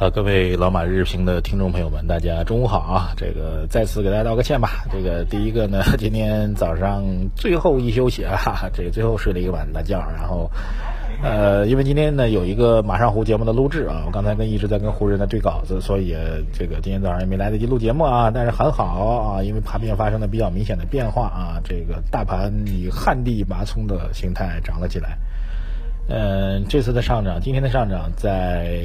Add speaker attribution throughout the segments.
Speaker 1: 好，各位老马日评的听众朋友们，大家中午好啊！这个再次给大家道个歉吧。这个第一个呢，今天早上最后一休息啊，这个最后睡了一个晚大觉，然后呃，因为今天呢有一个马上湖节目的录制啊，我刚才跟一直在跟湖人在对稿子，所以这个今天早上也没来得及录节目啊。但是很好啊，因为盘面发生了比较明显的变化啊，这个大盘以旱地拔葱的形态涨了起来。嗯，这次的上涨，今天的上涨，在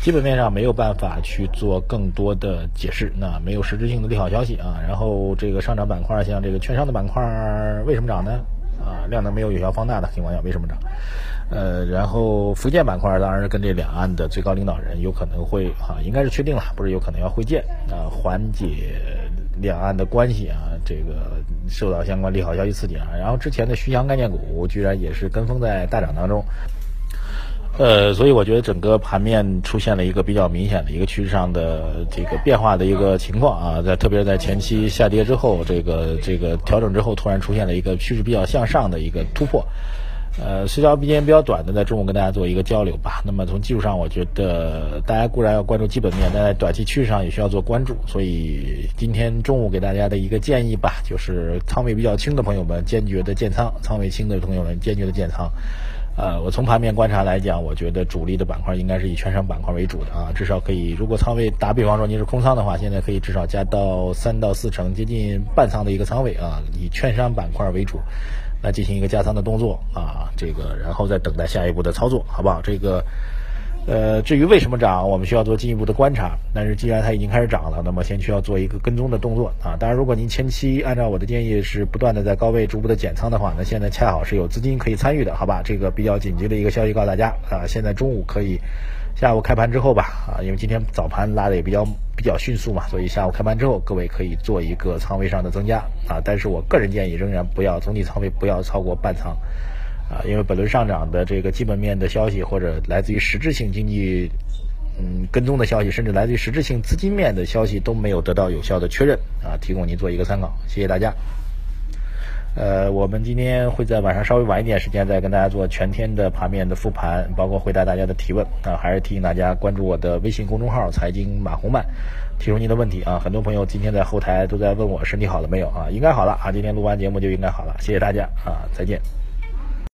Speaker 1: 基本面上没有办法去做更多的解释，那没有实质性的利好消息啊。然后这个上涨板块，像这个券商的板块为什么涨呢？啊，量能没有有效放大的情况下，为什么涨？呃，然后福建板块当然是跟这两岸的最高领导人有可能会啊，应该是确定了，不是有可能要会见啊，缓解两岸的关系啊，这个受到相关利好消息刺激啊。然后之前的徐翔概念股居然也是跟风在大涨当中，呃，所以我觉得整个盘面出现了一个比较明显的一个趋势上的这个变化的一个情况啊，在特别是在前期下跌之后，这个这个调整之后，突然出现了一个趋势比较向上的一个突破。呃，时间时间比较短的，在中午跟大家做一个交流吧。那么从技术上，我觉得大家固然要关注基本面，但在短期趋势上也需要做关注。所以今天中午给大家的一个建议吧，就是仓位比较轻的朋友们坚决的建仓，仓位轻的朋友们坚决的建仓。呃，我从盘面观察来讲，我觉得主力的板块应该是以券商板块为主的啊，至少可以，如果仓位打比方说您是空仓的话，现在可以至少加到三到四成，接近半仓的一个仓位啊，以券商板块为主。来进行一个加仓的动作啊，这个然后再等待下一步的操作，好不好？这个，呃，至于为什么涨，我们需要做进一步的观察。但是既然它已经开始涨了，那么先需要做一个跟踪的动作啊。当然，如果您前期按照我的建议是不断的在高位逐步的减仓的话，那现在恰好是有资金可以参与的，好吧？这个比较紧急的一个消息告诉大家啊，现在中午可以。下午开盘之后吧，啊，因为今天早盘拉的也比较比较迅速嘛，所以下午开盘之后，各位可以做一个仓位上的增加啊。但是我个人建议仍然不要总体仓位不要超过半仓，啊，因为本轮上涨的这个基本面的消息或者来自于实质性经济嗯跟踪的消息，甚至来自于实质性资金面的消息都没有得到有效的确认啊，提供您做一个参考，谢谢大家。呃，我们今天会在晚上稍微晚一点时间再跟大家做全天的盘面的复盘，包括回答大家的提问啊。还是提醒大家关注我的微信公众号“财经马红漫”，提出您的问题啊。很多朋友今天在后台都在问我身体好了没有啊？应该好了啊，今天录完节目就应该好了。谢谢大家啊，再见。